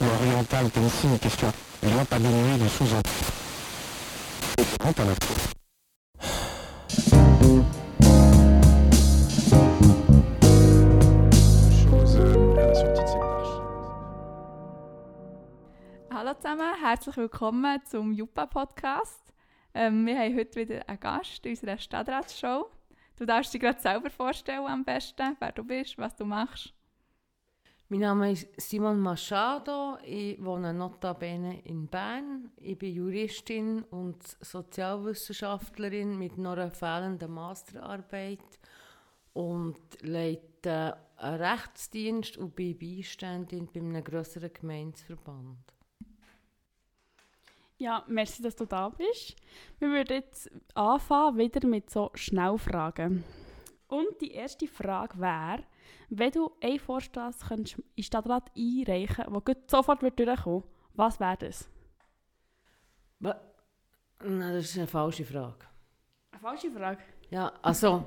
l'oriental Tennessee, une question vraiment pas dénuée de sous-entendus. à la fois. Hallo zusammen, herzlich willkommen zum Juppa Podcast. Ähm, wir haben heute wieder einen Gast in unserer Stadtratsshow. Du darfst dich gerade selber vorstellen am besten, wer du bist, was du machst. Mein Name ist Simon Machado. Ich wohne notabene in Bern. Ich bin Juristin und Sozialwissenschaftlerin mit einer fehlenden Masterarbeit und leite einen Rechtsdienst und bin Beiständin bei einem grösseren Gemeindeverband. Ja, merci, dass du da bist. Wir würden jetzt anfangen wieder mit so Schnellfragen. Und die erste Frage wäre, wenn du einen Vorstoß in den Stadtrat einreichen könntest, der sofort wird durchkommen was wäre das? Nein, das ist eine falsche Frage. Eine falsche Frage? Ja, also,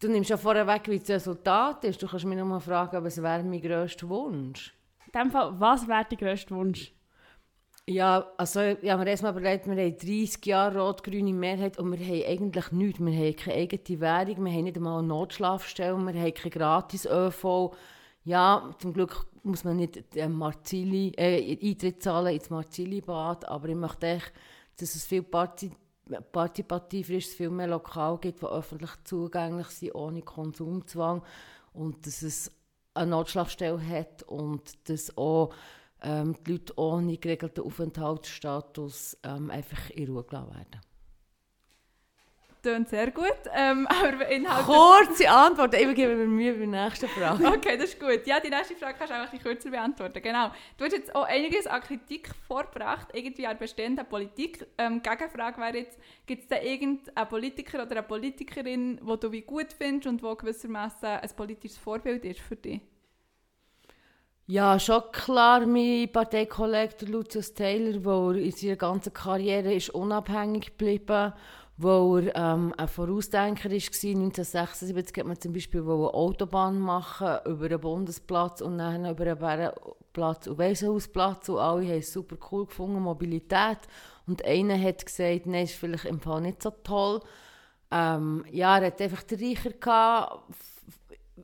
du nimmst ja vorher weg, wie das Resultat ist. Du kannst mich nur mal fragen, was wäre mein grösster Wunsch? In dem Fall, was wäre dein grösster Wunsch? Ja, also habe mir erstmal überlegt, wir haben 30 Jahre rot-grüne Mehrheit und wir haben eigentlich nichts. Wir haben keine eigene Währung, wir haben nicht einmal eine Notschlafstelle, wir haben keine Gratis-ÖV. Ja, zum Glück muss man nicht äh, Marzili, äh, Eintritt zahlen ins Marzili-Bad, aber ich möchte echt, dass es viel Parti partizipativer ist, viel mehr Lokale gibt, die öffentlich zugänglich sind, ohne Konsumzwang und dass es eine Notschlafstelle hat und dass auch ähm, die Leute ohne geregelten Aufenthaltsstatus ähm, einfach in Ruhe gelassen werden. Tönt sehr gut, ähm, aber. Kurze Antwort, ich gebe mir Mühe bei der nächsten Frage. Okay, das ist gut. Ja, die nächste Frage kannst du auch ein kürzer beantworten. Genau. Du hast jetzt auch einiges an Kritik vorgebracht, irgendwie an bestehender Politik. Ähm, Gegenfrage wäre jetzt, gibt es da irgendeinen Politiker oder eine Politikerin, die du wie gut findest und wo gewissermaßen ein politisches Vorbild ist für dich? Ja, schon klar, mein Parteikollege Lucius Taylor, der in seiner ganzen Karriere ist unabhängig geblieben wo er ähm, ein Vorausdenker war. 1976 hat man zum Beispiel eine Autobahn machen über einen Bundesplatz und dann über einen Bärenplatz und Waisenhausplatz und alle haben es super cool gefunden, Mobilität. Und einer hat gesagt, nein, ist vielleicht im Fall nicht so toll. Ähm, ja, er hat einfach den Reicher gehabt,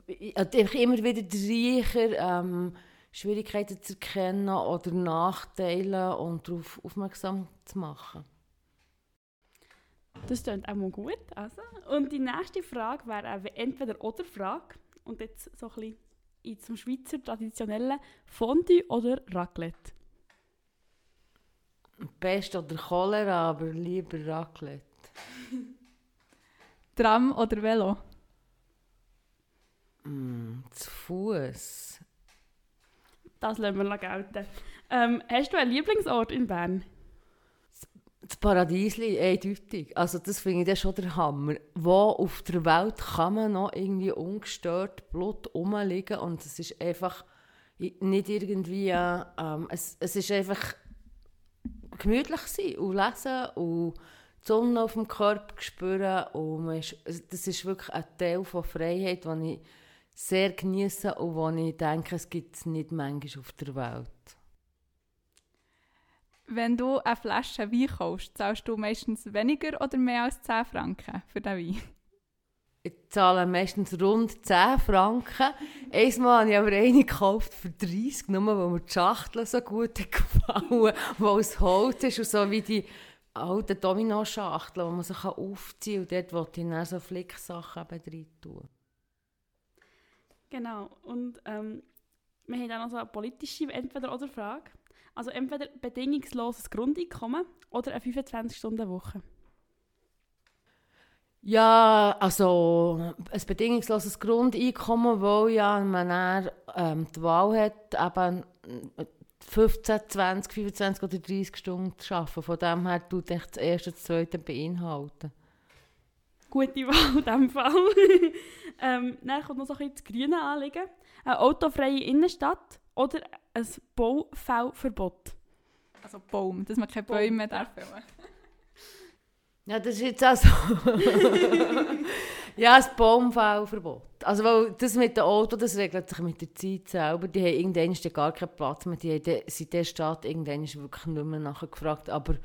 er hat einfach immer wieder den Reicher ähm, Schwierigkeiten zu erkennen oder Nachteile und darauf aufmerksam zu machen. Das klingt auch mal gut. Also. Und die nächste Frage wäre entweder oder Frage. Und jetzt so ein bisschen zum Schweizer traditionellen Fondue oder Raclette? Pest oder Cholera, aber lieber Raclette. Tram oder Velo? Mm, zu Fuß. Das lassen wir gelten. Ähm, hast du einen Lieblingsort in Bern? Das Paradiesli, eindeutig. Also das finde ich dann schon der Hammer. Wo auf der Welt kann man noch irgendwie ungestört Blut rumliegen und es ist einfach nicht irgendwie... Ähm, es, es ist einfach gemütlich sein und lesen und die Sonne auf dem Körper spüren und ist, das ist wirklich ein Teil von Freiheit, den ich sehr genieße und wo ich denke, es gibt es nicht manchmal auf der Welt. Wenn du eine Flasche Wein kaufst, zahlst du meistens weniger oder mehr als 10 Franken für den Wein? Ich zahle meistens rund 10 Franken. Einmal habe ich aber eine gekauft für 30, nur weil mir die Schachtel so gut gefallen weil es Holz ist und so wie die alten Domino-Schachteln, die man sich aufziehen kann. Und dort wollte ich dann so Flicksachen drin tun. Genau. Und ähm, wir haben dann noch so eine politische Entweder-oder-Frage. Also entweder bedingungsloses Grundeinkommen oder eine 25-Stunden-Woche. Ja, also ein bedingungsloses Grundeinkommen, wo ja man dann, ähm, die Wahl hat, eben 15, 20, 25 oder 30 Stunden zu arbeiten. Von dem her tut das erste und das zweite beinhalten. Gute Wahl in diesem Fall. ähm, dann kommt noch so ein bisschen das grüne Anliegen. Eine autofreie Innenstadt oder ein Baufellverbot. Also Baum, dass man keine Bäume mehr darf Ja, das ist jetzt also... ja, ein Baumfellverbot. Also weil das mit dem Auto, das regelt sich mit der Zeit selber. Die haben irgendwann gar keinen Platz mehr. Die haben seit der Stadt irgendwann wirklich nicht mehr nachgefragt. Aber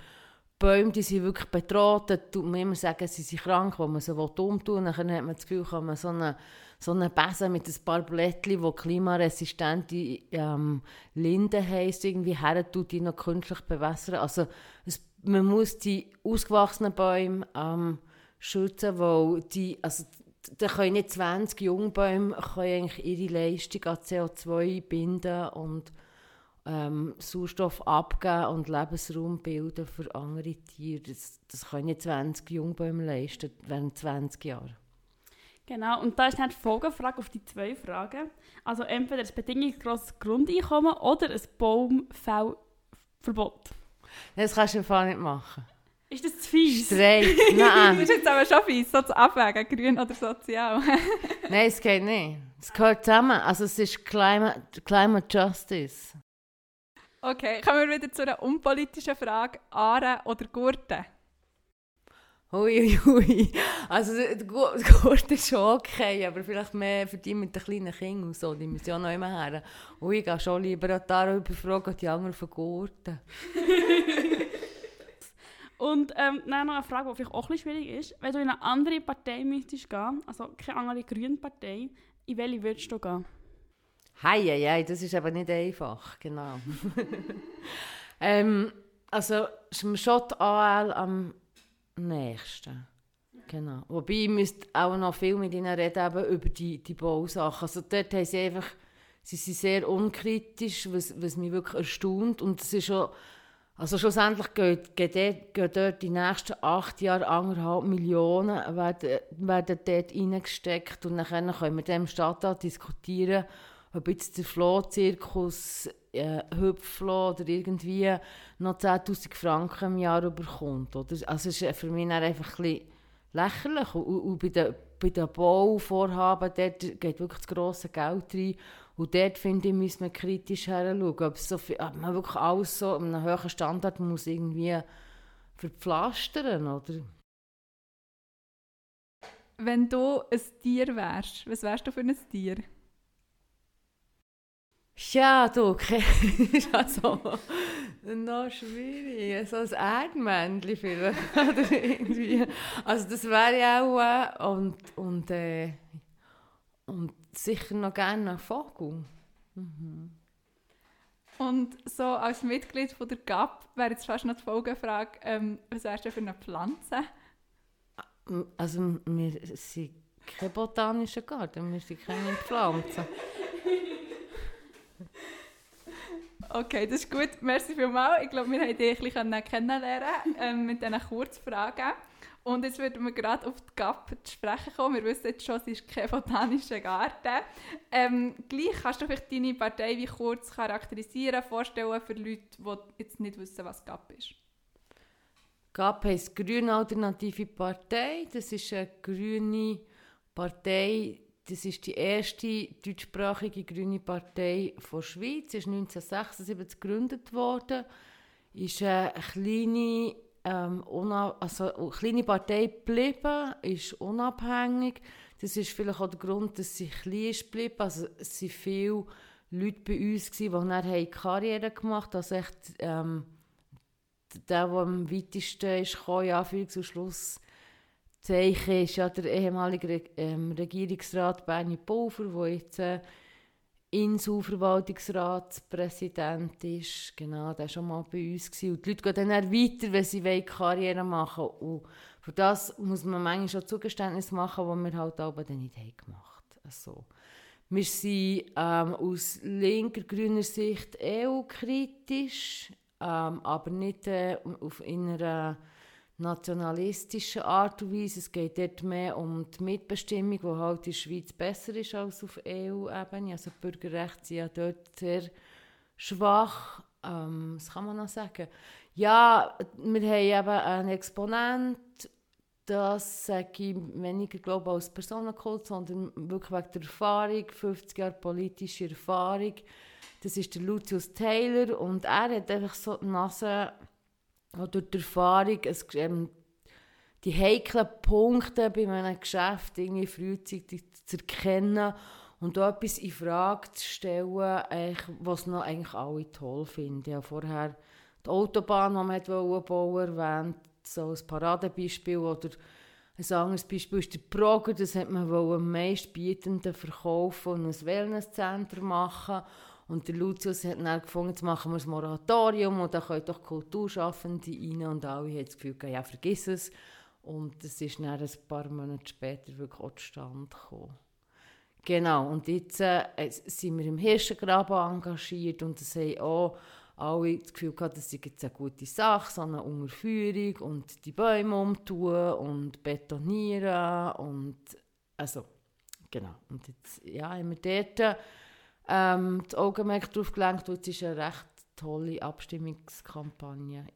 Bäume, die sind wirklich bedroht. Da tut man immer sagen, sie sind krank, wo man sie umtun will. Dann hat man das Gefühl, kann man so einen so eine Besen mit ein paar Blättchen, die klimaresistente ähm, Linden heisst, irgendwie her tut, die noch künstlich bewässern. Also es, man muss die ausgewachsenen Bäume ähm, schützen, weil die, also da können nicht 20 Jungbäume können eigentlich ihre Leistung an CO2 binden und ähm, Sauerstoff abgeben und Lebensraum bilden für andere Tiere. Das, das können nicht 20 Jungbäume leisten während 20 Jahren. Genau, und da ist dann die Folgefrage auf die zwei Fragen. Also entweder ein bedingungsloses Grundeinkommen oder ein Baumfellverbot. Das kannst du einfach nicht machen. Ist das zu fies? Streit, nein. das ist jetzt aber schon fies, so zu abwägen, grün oder sozial. nein, es geht nicht. Es gehört zusammen. Also es ist Climate, Climate Justice. Okay, kommen wir wieder zu einer unpolitischen Frage. Aare oder Gurten? Ui, ui. Also der Gurt ist schon okay, aber vielleicht mehr für die mit den kleinen Kindern und so, die müssen ja noch immer her. Ui, ich gehe schon lieber an Tara überfragen, die anderen von Gurten. und ähm, dann noch eine Frage, die vielleicht auch ein bisschen schwierig ist. Wenn du in eine andere Partei müsstest gehen, also keine andere grüne Partei, in welche würdest du gehen? Hei, hei, hei, das ist aber nicht einfach, genau. ähm, also ist mir schon die AL am nächsten. Genau. Wobei, ich müsste auch noch viel mit ihnen reden eben über die, die Bausachen. Also dort haben sie einfach, sie sind sehr unkritisch, was, was mich wirklich erstaunt. Und es ist schon, also schlussendlich geht, dort, die nächsten acht Jahre anderthalb Millionen werden, werden dort reingesteckt. Und dann können wir dem Stadtrat diskutieren, ob jetzt der Flohzirkus äh, Hüpflo oder irgendwie noch 10'000 Franken im Jahr bekommt. Oder? Also es ist für mich einfach ein bisschen lächerlich. Und, und bei den, bei den Bauvorhaben dort geht wirklich das grosse Geld rein. Und dort, finde ich, müssen wir kritisch heranschauen, ob, so viel, ob man wirklich alles so einen hohen Standard muss irgendwie verpflastern, oder? Wenn du ein Tier wärst, was wärst du für ein Tier? Ja, du, ist also noch schwierig. So ein Erdmännchen vielleicht. Oder irgendwie. Also das wäre ja auch äh, und, und, äh, und sicher noch gerne ein Vogel. Mhm. Und so als Mitglied von der GAP wäre jetzt fast noch die Folgefrage, ähm, was wärst du für eine Pflanze? Also wir sind kein botanischer Garten, wir sind keine Pflanzen. Okay, das ist gut. Merci vielmals. Ich glaube, wir haben dich ein bisschen kennenlernen ähm, mit diesen Kurzfragen. Und jetzt würden wir gerade auf die GAP zu sprechen kommen. Wir wissen jetzt schon, es ist kein botanischer Garten. Ähm, gleich kannst du vielleicht deine Partei wie kurz charakterisieren, vorstellen für Leute, die jetzt nicht wissen, was GAP ist. GAP heisst Grüne Alternative Partei. Das ist eine grüne Partei, das ist die erste deutschsprachige grüne Partei der Schweiz. Sie ist 1976 gegründet worden. Ist eine kleine, ähm, also eine kleine Partei geblieben, ist unabhängig. Das ist vielleicht auch der Grund, dass sie klein ist geblieben. Also es waren viele Leute bei uns, die dann Karriere gemacht haben. Also echt, ähm, der, der am weitesten ist, kam, ja, zu Schluss Zeichen ist ja der ehemalige ähm, Regierungsrat Bernie Pulver, der jetzt äh, Inselverwaltungsratspräsident ist. Genau, der war schon mal bei uns. Gewesen. Und die Leute gehen dann weiter, wenn sie Karriere machen wollen. Und für das muss man manchmal schon Zugeständnis machen, die wir halt aber dann nicht haben gemacht haben. Also, wir sind ähm, aus linker, grüner Sicht EU-kritisch, ähm, aber nicht äh, auf einer nationalistischen Art und Weise. Es geht dort mehr um die Mitbestimmung, die halt in der Schweiz besser ist als auf EU-Ebene. Also die Bürgerrechte sind ja dort sehr schwach. Ähm, was kann man noch sagen? Ja, wir haben eben einen Exponent, das sage ich weniger glaube als Personenkult, sondern wirklich wegen der Erfahrung, 50 Jahre politische Erfahrung. Das ist der Lucius Taylor und er hat einfach so die Nase auch durch die Erfahrung, es, ähm, die heiklen Punkte bei einem Geschäft irgendwie frühzeitig zu erkennen und da etwas in Frage zu stellen, was noch eigentlich alle toll finden. Ich vorher die Autobahn, die man bauen erwähnt, so ein Paradebeispiel oder ein anderes Beispiel ist der Progrer, das hat man am meistbietenden verkaufen und ein Wellnesscenter machen. Und der Lucius hat dann gefunden, jetzt machen wir ein Moratorium und da können doch Kulturschaffende rein. Und alle haben das Gefühl, ja, vergiss es. Und das ist dann ein paar Monate später wirklich auch zustande gekommen. Genau, und jetzt äh, sind wir im Hirschengraben engagiert und das haben auch alle das Gefühl gehabt, das ist jetzt eine gute Sache, so eine Unterführung und die Bäume umtun und betonieren und also, genau. Und jetzt ja, haben wir dort ähm, das Augenmerk darauf gelenkt und es ist eine recht tolle Abstimmungskampagne.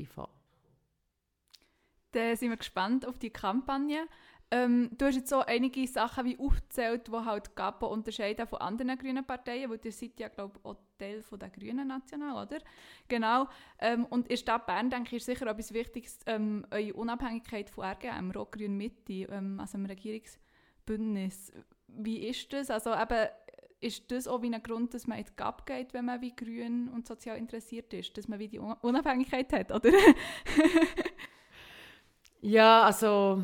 Dann sind wir gespannt auf die Kampagne. Ähm, du hast jetzt so einige Sachen wie aufgezählt, die halt GAPO unterscheiden von anderen grünen Parteien, weil ihr seid ja, glaube ich, auch Teil von der Grünen National, oder? Genau. Ähm, und in der Stadt Bern, denke ich, ist sicher etwas Wichtiges, ähm, eure Unabhängigkeit von RGM, Rot-Grün Mitte, ähm, also dem Regierungsbündnis. Wie ist das? Also eben, ist das auch wie ein Grund, dass man in die GAP geht, wenn man wie grün und sozial interessiert ist? Dass man wie die Unabhängigkeit hat, oder? ja, also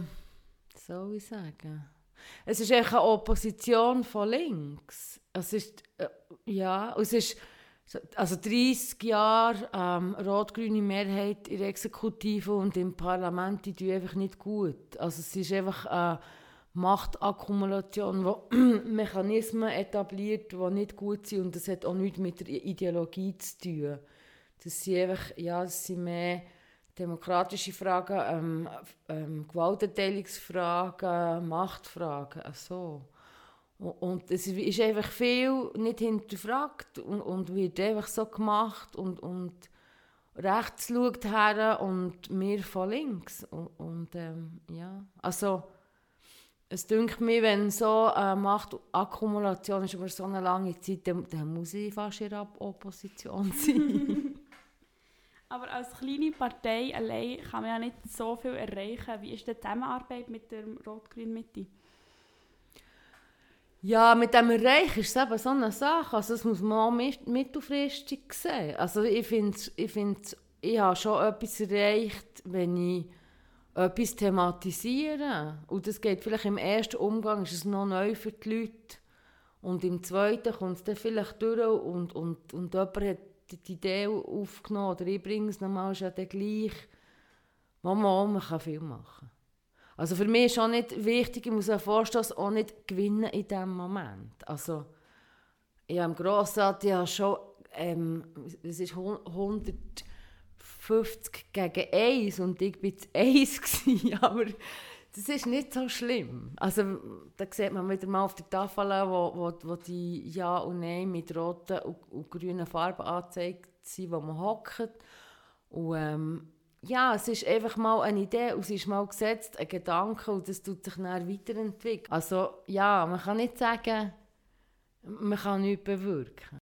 soll ich sagen? Es ist eine Opposition von links. Es ist, äh, ja, es ist also 30 Jahre ähm, rot-grüne Mehrheit in der Exekutive und im Parlament, die tun einfach nicht gut. Also es ist einfach eine Machtakkumulation, wo Mechanismen etabliert, die nicht gut sind und das hat auch nichts mit der Ideologie zu tun. Das sind einfach, ja, das sind mehr demokratische Fragen, ähm, ähm, Gewaltenteilungsfragen, Machtfragen, so. Und es ist einfach viel nicht hinterfragt und, und wird einfach so gemacht und, und rechts schaut her und mir von links. Und, und ähm, ja, also es dünkt mir, wenn so eine Machtakkumulation ist über so eine lange Zeit, dann, dann muss ich fast in der Opposition sein. Aber als kleine Partei allein kann man ja nicht so viel erreichen. Wie ist die Zusammenarbeit mit der Rot-Grün Mitte? Ja, mit dem Erreichen ist es eben so eine Sache. Also das muss man auch mittelfristig sehen. Also ich finde, ich, find, ich habe schon etwas erreicht, wenn ich etwas thematisiere. Und das geht vielleicht im ersten Umgang, ist es noch neu für die Leute. Und im zweiten kommt es dann vielleicht durch und, und, und jemand hat die Idee aufgenommen oder ich bringe es nochmal, ist ja gleich. Mama, man kann viel machen. Also für mich ist auch nicht wichtig, ich muss einen Vorstoß auch nicht gewinnen in diesem Moment. Also ich habe im Grossrat ja schon, ähm, es ist 150 gegen 1 und ich war 1 gewesen, aber das ist nicht so schlimm. Also da sieht man wieder mal auf der Tafel, wo, wo, wo die Ja und Nein mit roten und, und grünen Farben angezeigt sind, wo man hockt. Und ähm, ja, es ist einfach mal eine Idee und es ist mal gesetzt, ein Gedanke und das tut sich dann weiterentwickeln. Also ja, man kann nicht sagen, man kann nichts bewirken.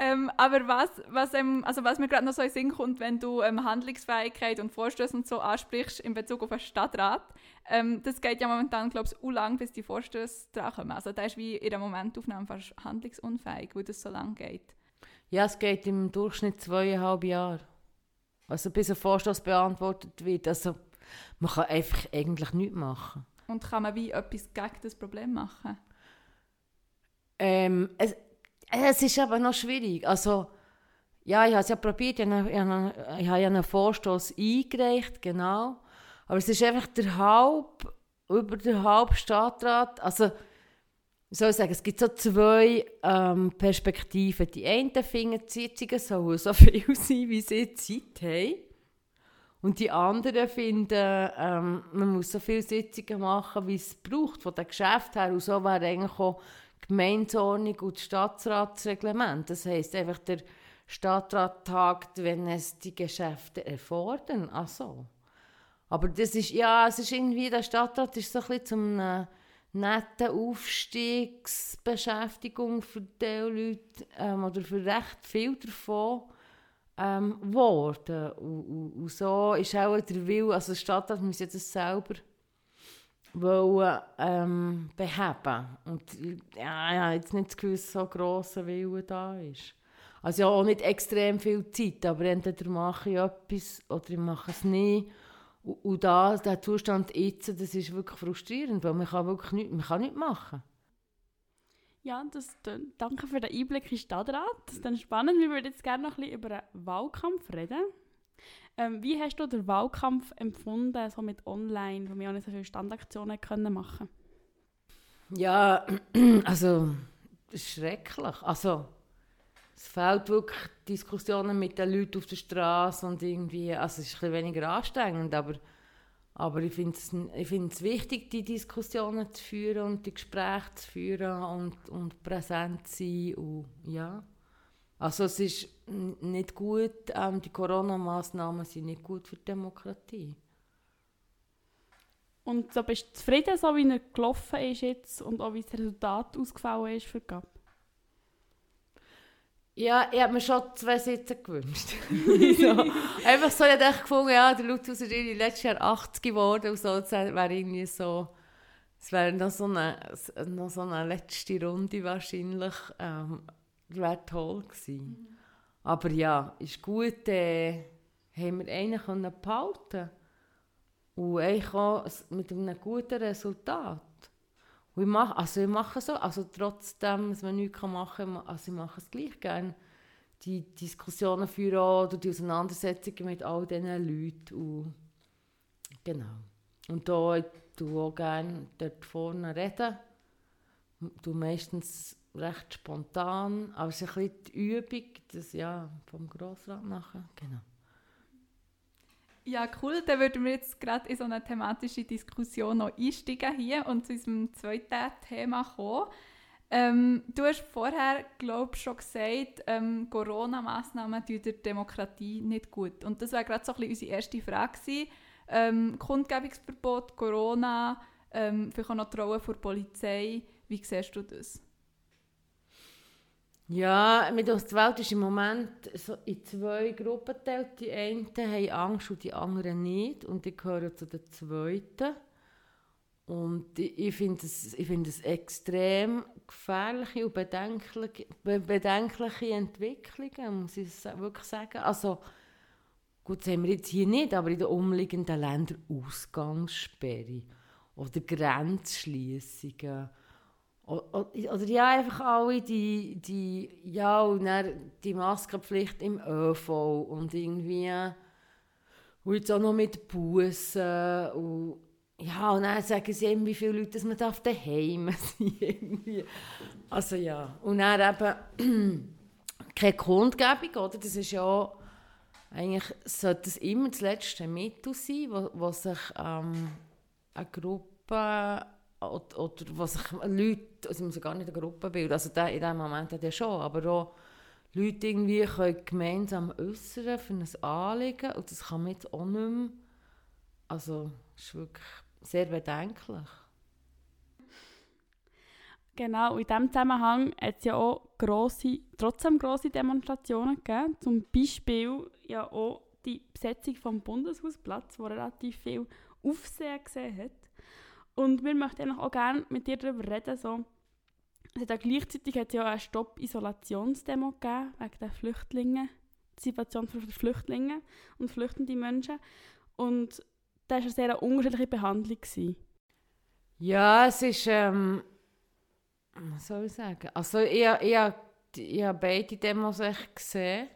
Ähm, aber was, was, ähm, also was mir gerade noch so in Sinn kommt, wenn du ähm, Handlungsfähigkeit und Vorstöße und so ansprichst in Bezug auf den Stadtrat, ähm, das geht ja momentan, glaube ich, so lang, bis die Vorstöße drankommen. Also da ist wie in der Momentaufnahme fast handlungsunfähig, wo das so lang geht. Ja, es geht im Durchschnitt zweieinhalb Jahre. Also bis ein Vorstoß beantwortet wird. Also man kann einfach eigentlich nichts machen. Und kann man wie etwas gegen das Problem machen? Ähm, es, es ist aber noch schwierig. Also, ja, ich habe es ja probiert, ich habe, ich habe einen Vorstoß eingereicht, genau. Aber es ist einfach der Halb, über den halben Stadtrat, also, wie soll sagen, es gibt so zwei ähm, Perspektiven. Die einen finden, die Sitzungen sollen so viel sein, wie sie Zeit haben. Und die anderen finden, ähm, man muss so viele Sitzungen machen, wie es braucht, von den Geschäften her. Und so wäre eigentlich auch Gemeindeordnung und das Stadtratsreglement. Das heisst einfach, der Stadtrat tagt, wenn es die Geschäfte erfordern. Ach so. Aber das ist, ja, es ist irgendwie, der Stadtrat ist so ein zum äh, netten Aufstiegsbeschäftigung für die Leute ähm, oder für recht viel davon. ähm, geworden. Und, und, und so ist auch der Wille, also die Stadt muss jetzt selber wollen, ähm, beheben. Und ja, ja, jetzt nicht das Gefühl, so grosser Wille da ist. Also ja, auch nicht extrem viel Zeit, aber entweder mache ich etwas oder ich mache es nicht. Und, und da, der Zustand jetzt, das ist wirklich frustrierend, weil man kann wirklich nichts, man kann nichts machen. Ja, das, danke für den Einblick in Stadtrat. Das ist dann spannend. Wir würden jetzt gerne noch ein bisschen über den Wahlkampf reden. Ähm, wie hast du den Wahlkampf empfunden, so mit online, wo wir auch nicht so viele Standaktionen können machen Ja, also, schrecklich. Also, es fehlt wirklich Diskussionen mit den Leuten auf der Straße und irgendwie, also es ist ein bisschen weniger anstrengend, aber, aber ich finde es ich wichtig, die Diskussionen zu führen und die Gespräche zu führen und, und präsent zu sein und ja. Also es ist nicht gut, ähm, die Corona-Massnahmen sind nicht gut für die Demokratie. Und so bist du zufrieden, so wie er gelaufen ist jetzt und auch wie das Resultat ausgefallen ist für GAP? Ja, ich habe mir schon zwei Sitze gewünscht. so. Einfach so, ich habe gefunden, ja, der Luthus ist irgendwie letztes Jahr 80 geworden und so, das wäre irgendwie so, es wäre noch so eine, noch so eine letzte Runde wahrscheinlich, ähm, wäre toll gewesen. Mhm. Aber ja, ist gut, äh, haben wir einen können behalten und eigentlich auch mit einem guten Resultat. Und ich mache, also ich mache so, also trotzdem, dass man nichts machen kann, also ich mache es gleich gerne. Die Diskussionen führen oder die Auseinandersetzungen mit all diesen Leuten. Und, genau. Und da ich auch gerne dort vorne reden. Du meistens recht spontan, aber es ist ein bisschen die Übung, das ja vom Grossrat nachher, genau. Ja, cool. Dann würden wir jetzt gerade in so eine thematische Diskussion noch einsteigen hier und zu unserem zweiten Thema kommen. Ähm, du hast vorher, glaube ich, schon gesagt, ähm, Corona-Massnahmen tun der Demokratie nicht gut. Und das wäre gerade so ein bisschen unsere erste Frage. Ähm, Kundgebungsverbot, Corona, ähm, vielleicht auch noch die Rolle der Polizei. Wie siehst du das? Ja, mit uns die Welt ist im Moment so in zwei Gruppen geteilt. Die einen haben Angst und die anderen nicht. Und ich gehöre zu den zweiten. Und ich finde es, find extrem gefährliche und bedenkliche, bedenkliche Entwicklungen, muss ich wirklich sagen. Also, gut, das haben wir jetzt hier nicht, aber in den umliegenden Ländern Ausgangssperre oder Grenzschliessungen oder ja, einfach alle die, die, ja, und die Maskenpflicht im ÖV und irgendwie, und jetzt auch noch mit Bussen und ja, und dann sagen sie eben, wie viele Leute man darf daheim sein Also ja, und dann eben keine Kundgebung, oder? Das ist ja, eigentlich sollte das immer das letzte Mittel sein, wo sich ähm, eine Gruppe oder, oder was sich Leute, also müssen gar nicht eine Gruppe bilden, also der, in diesem Moment hat er schon, aber auch Leute irgendwie können gemeinsam äußern für ein Anliegen und das kann man jetzt auch nicht mehr. Also, das ist wirklich sehr bedenklich. Genau, in diesem Zusammenhang hat es ja auch grosse, trotzdem grosse Demonstrationen gegeben. Zum Beispiel ja auch die Besetzung vom Bundeshausplatz, wo relativ viel Aufsehen gesehen hat. Und wir möchten auch gerne mit dir darüber reden. So. Es hat gleichzeitig hat es ja eine Stopp-Isolationsdemo gegeben, wegen der Flüchtlinge, die Situation für Flüchtlinge und flüchtende Menschen. Und das war eine sehr unterschiedliche Behandlung. Gewesen. Ja, es ist, ähm, was soll ich sagen? Also ich, ich, ich habe beide Demos echt gesehen.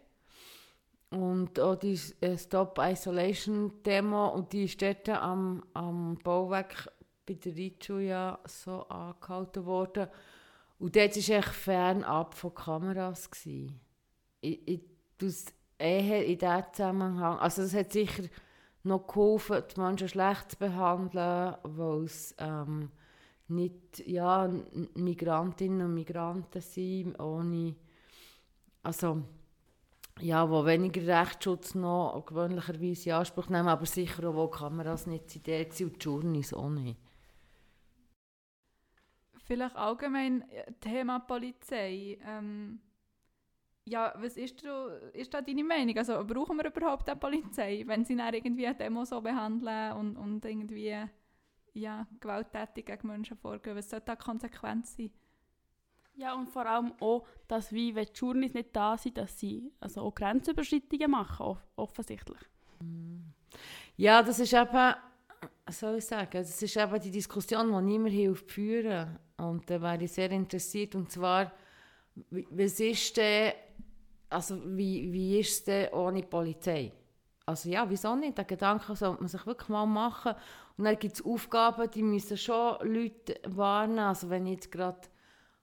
Und auch die äh, Stop Isolation Demo und die ist dort am, am Bauwerk bei der Ritschu ja so angehalten worden. Und dort war ich fernab von Kameras. Gewesen. Ich, ich das eher in diesem Zusammenhang, also es hat sicher noch geholfen, die Menschen schlecht zu behandeln, weil es ähm, nicht ja, Migrantinnen und Migranten sind, ohne, also ja, wo weniger Rechtsschutz noch gewöhnlicherweise in Anspruch nehmen, aber sicher auch, wo Kameras nicht sind, und die Journeys auch nicht. Vielleicht allgemein äh, Thema Polizei. Ähm, ja, was ist da, ist da deine Meinung? Also brauchen wir überhaupt eine Polizei, wenn sie dann irgendwie eine Demo so behandeln und, und irgendwie ja, gewalttätig gegen Menschen vorgehen? Was sollte da die Konsequenz sein? Ja, und vor allem auch, dass wie, wenn die Journeys nicht da sind, dass sie also auch Grenzüberschreitungen machen, off offensichtlich. Ja, das ist eben, soll ich sagen, das ist eben die Diskussion, die niemand hilft führen. Und da wäre ich sehr interessiert, und zwar, was ist denn, also wie, wie ist es denn ohne Polizei? Also ja, wieso nicht? Den Gedanken sollte man sich wirklich mal machen. Und dann gibt es Aufgaben, die müssen schon Leute warnen. Also wenn ich jetzt gerade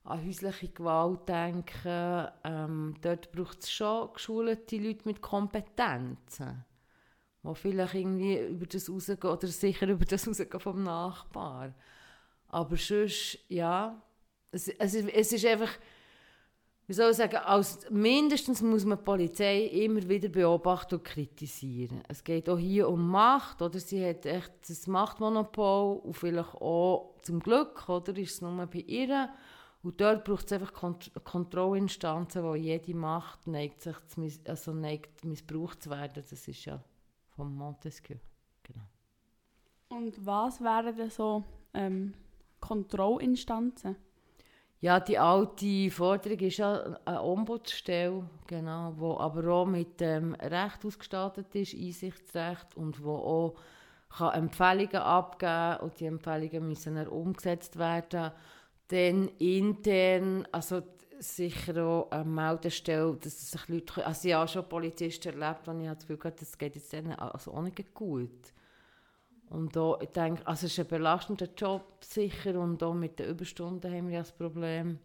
an häusliche Gewalt denke, ähm, dort braucht es schon geschulte Leute mit Kompetenzen die vielleicht irgendwie über das rausgehen oder sicher über das rausgehen vom Nachbar. Aber sonst, ja, es, es, ist- es ist einfach, wie soll ich sagen, als, mindestens muss man die Polizei immer wieder beobachten und kritisieren. Es geht auch hier um Macht, oder sie hat echt das Machtmonopol und vielleicht auch zum Glück, oder ist es nur bei ihr. Und dort braucht es einfach Kont Kontrollinstanzen, wo jede Macht neigt, sich zu miss also neigt, missbraucht zu werden. Das ist ja von Montesquieu. Genau. Und was wären denn so ähm, Kontrollinstanzen? Ja, die alte Forderung ist ja eine Ombudsstelle, genau, wo aber auch mit dem Recht ausgestattet ist, Einsichtsrecht, und wo auch kann Empfehlungen abgeben und die Empfehlungen müssen dann umgesetzt werden. Dann intern, also sicher auch eine Meldestelle, dass sich Leute, also ich habe schon Polizisten erlebt, wo ich das Gefühl hatte, das geht jetzt denen also auch nicht gut. Und da, ich denke, also es ist ein belastender Job sicher und auch mit den Überstunden haben wir ja das Problem.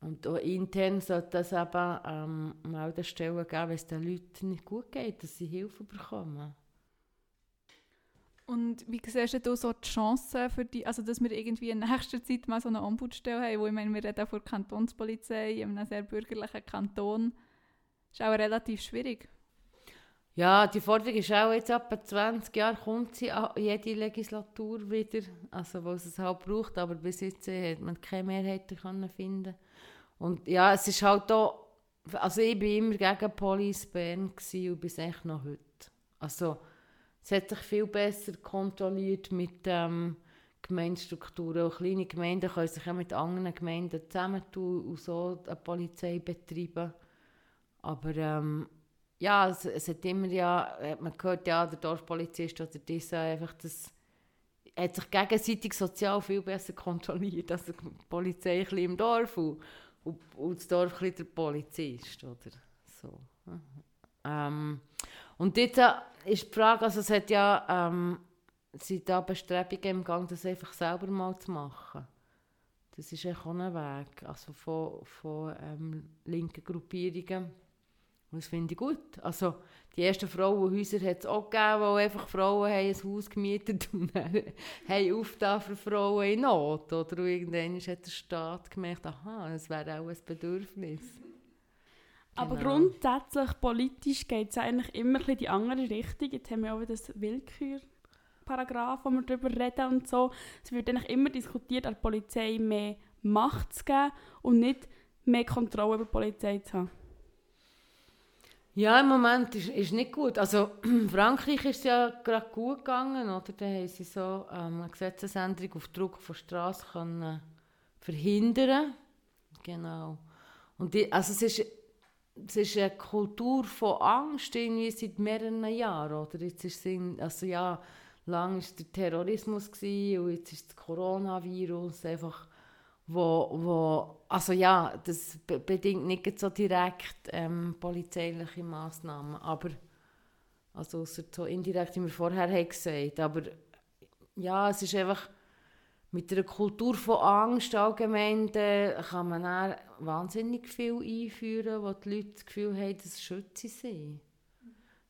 Und auch intern sollte es eben ähm, Meldestellen geben, wenn es den Leuten nicht gut geht, dass sie Hilfe bekommen. Und wie siehst du so die Chancen für die, also dass wir irgendwie in nächster Zeit mal so eine Ombudsstelle haben, wo ich meine, wir reden von der Kantonspolizei in einem sehr bürgerlichen Kanton. ist auch relativ schwierig. Ja, die Forderung ist auch jetzt etwa 20 Jahre, kommt sie jede Legislatur wieder, also wo es halt braucht, aber bis jetzt äh, hat man keine Mehrheit können finden Und ja, es ist halt auch, also ich war immer gegen Police Bern und bis echt noch heute. Also es hat sich viel besser kontrolliert mit ähm, Gemeindestrukturen. Auch kleine Gemeinden können sich auch mit anderen Gemeinden zusammentun und so eine Polizei betreiben. Aber ähm, ja, es, es hat immer ja, hat man gehört, ja, der Dorfpolizist oder dieser einfach das hat sich gegenseitig sozial viel besser kontrolliert. Also die Polizei im Dorf und, und, und das Dorf der Polizist, oder so. Ähm, und jetzt ist die Frage, also es hat ja, ähm, sind da Bestrebungen im Gang, das einfach selber mal zu machen. Das ist auch ein Weg, also von, von ähm, linken Gruppierungen. Und das finde ich gut. Also, die ersten Frauenhäuser hat es auch gegeben, wo einfach Frauen haben ein Haus gemietet und dann haben aufgetan für Frauen in Not. Oder irgendwann hat der Staat gemerkt, aha, das wäre auch ein Bedürfnis. Aber Genau. grundsätzlich politisch geht es eigentlich immer in die andere Richtung. Jetzt haben wir auch wieder das Willkürparagraph, wo wir darüber reden und so. Es wird eigentlich immer diskutiert, an der Polizei mehr Macht zu geben und nicht mehr Kontrolle über die Polizei zu haben. Ja, im Moment ist, ist nicht gut. Also Frankreich ist es ja gerade gut gegangen, oder? Da haben sie so ähm, eine Gesetzesänderung auf Druck von Straße können verhindern. Genau. Und die, also es ist, es ist eine Kultur von Angst irgendwie seit mehreren Jahren, oder? Jetzt ist in, also ja, lang war der Terrorismus gewesen, und jetzt ist das Coronavirus einfach wo, wo also ja, das be bedingt nicht so direkt ähm, polizeiliche Massnahmen, aber also so indirekt, wie wir vorher haben gesagt, aber ja, es ist einfach mit einer Kultur von Angst allgemein, da kann man wahnsinnig viel einführen, wo die Leute das Gefühl haben, das schütze sie.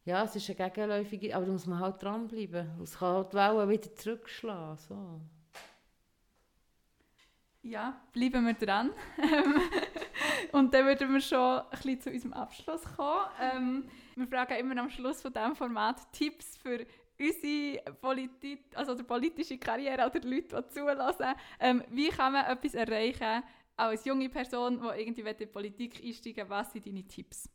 Ja, es ist eine gegenläufige, aber da muss man halt dranbleiben. Es kann halt die Wellen wieder zurückschlagen. So. Ja, bleiben wir dran. Und dann würden wir schon ein bisschen zu unserem Abschluss kommen. Ähm, wir fragen immer am Schluss von diesem Format Tipps für unsere Politik, also die politische Karriere oder die Leute, die zulassen. Ähm, wie kann man etwas erreichen als junge Person, die irgendwie in die Politik einsteigen was sind deine Tipps?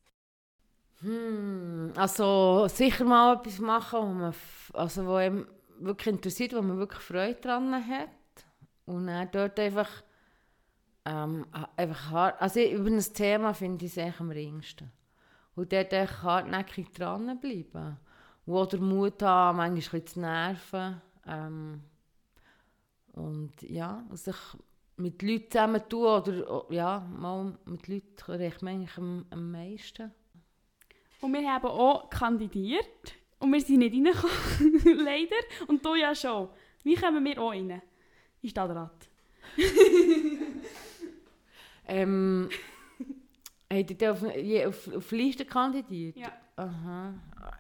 Hm, also sicher mal etwas machen, wo man, also wo einem wirklich interessiert, wo man wirklich Freude dran hat. Und dann dort einfach, ähm, einfach hart, also ich- über ein Thema finde ich es am ringsten. Und dort einfach hartnäckig dranbleiben. Und auch den Mut haben, manchmal ein bisschen zu nerven. Ähm, und ja, und sich mit Leuten zusammen tun oder oh, ja, mal mit Leuten mir eigentlich am, am meisten. Und wir haben auch kandidiert und wir sind nicht reingekommen, leider. Und du ja schon. Wie kommen wir auch rein? In den Stadtrat. Ähm, habt ihr da auf, auf, auf Liste kandidiert? Ja. Aha.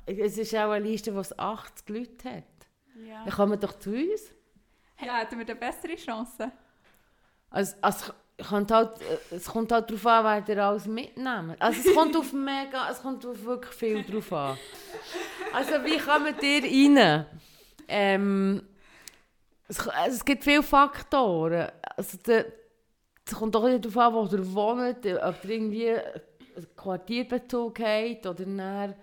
Es ist auch eine Liste, die 80 Leute hat. Ja. Dann kommen doch zu uns. Ja, hätten wir eine bessere Chance? Also, also es, kommt halt, äh, halt darauf an, wer ihr alles mitnehmen. Also es kommt auf mega, es kommt auf wirklich viel drauf an. Also wie kommt ihr rein? Ähm, es, also, es gibt viele Faktoren. Also es kommt auch darauf an, wo ihr wohnt, ob ihr irgendwie einen Quartierbezug habt oder dann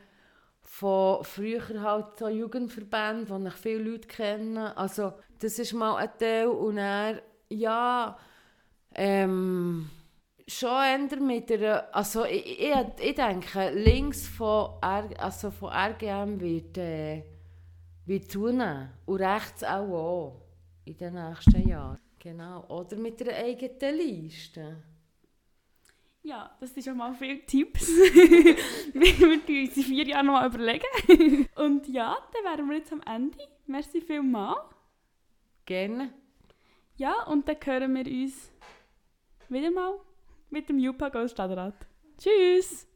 von früher halt so Jugendverbänden, wo ich viele Leute kenne. Also das ist mal ein Teil und dann, ja, ähm, schon eher mit einer, also ich, ich, ich denke, links von, R, also von RGM wird, äh, wird zunehmen und rechts auch, auch in den nächsten Jahren. Genau, oder mit einer eigenen Liste. Ja, das sind schon mal viele Tipps. wir wir uns in vier Jahren noch mal überlegen. Und ja, dann wären wir jetzt am Ende. Merci vielmals. Gerne. Ja, und dann hören wir uns wieder mal mit dem Jupa Stadtrat. Tschüss!